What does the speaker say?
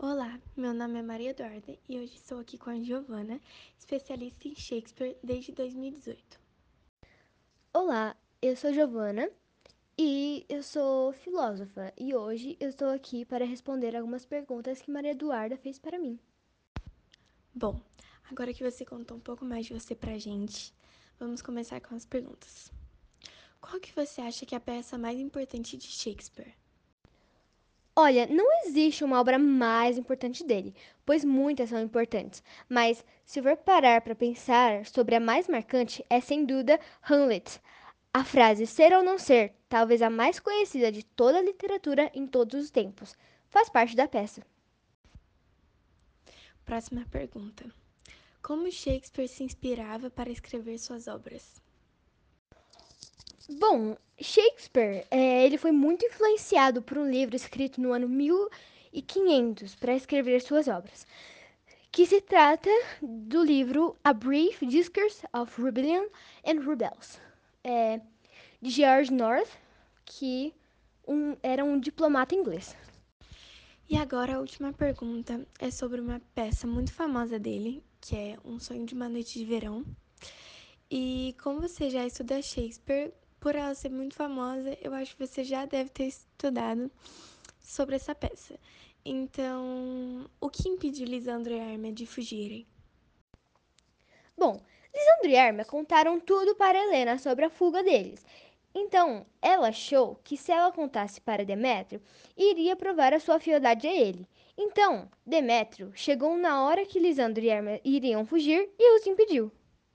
Olá, meu nome é Maria Eduarda e hoje estou aqui com a Giovana, especialista em Shakespeare desde 2018. Olá, eu sou Giovana e eu sou filósofa e hoje eu estou aqui para responder algumas perguntas que Maria Eduarda fez para mim. Bom, agora que você contou um pouco mais de você pra gente, vamos começar com as perguntas. Qual que você acha que é a peça mais importante de Shakespeare? Olha, não existe uma obra mais importante dele, pois muitas são importantes, mas se for parar para pensar sobre a mais marcante, é sem dúvida Hamlet. A frase ser ou não ser, talvez a mais conhecida de toda a literatura em todos os tempos, faz parte da peça. Próxima pergunta. Como Shakespeare se inspirava para escrever suas obras? Bom, Shakespeare, é, ele foi muito influenciado por um livro escrito no ano 1500 para escrever suas obras, que se trata do livro A Brief Discourse of Rebellion and Rebels, é, de George North, que um, era um diplomata inglês. E agora a última pergunta é sobre uma peça muito famosa dele, que é Um Sonho de uma Noite de Verão. E como você já estuda Shakespeare, por ela ser muito famosa, eu acho que você já deve ter estudado sobre essa peça. Então, o que impediu Lisandro e Hermia de fugirem? Bom, Lisandro e Hermia contaram tudo para Helena sobre a fuga deles. Então, ela achou que se ela contasse para Demétrio, iria provar a sua fialdade a ele. Então, Demétrio chegou na hora que Lisandro e Hermia iriam fugir e os impediu.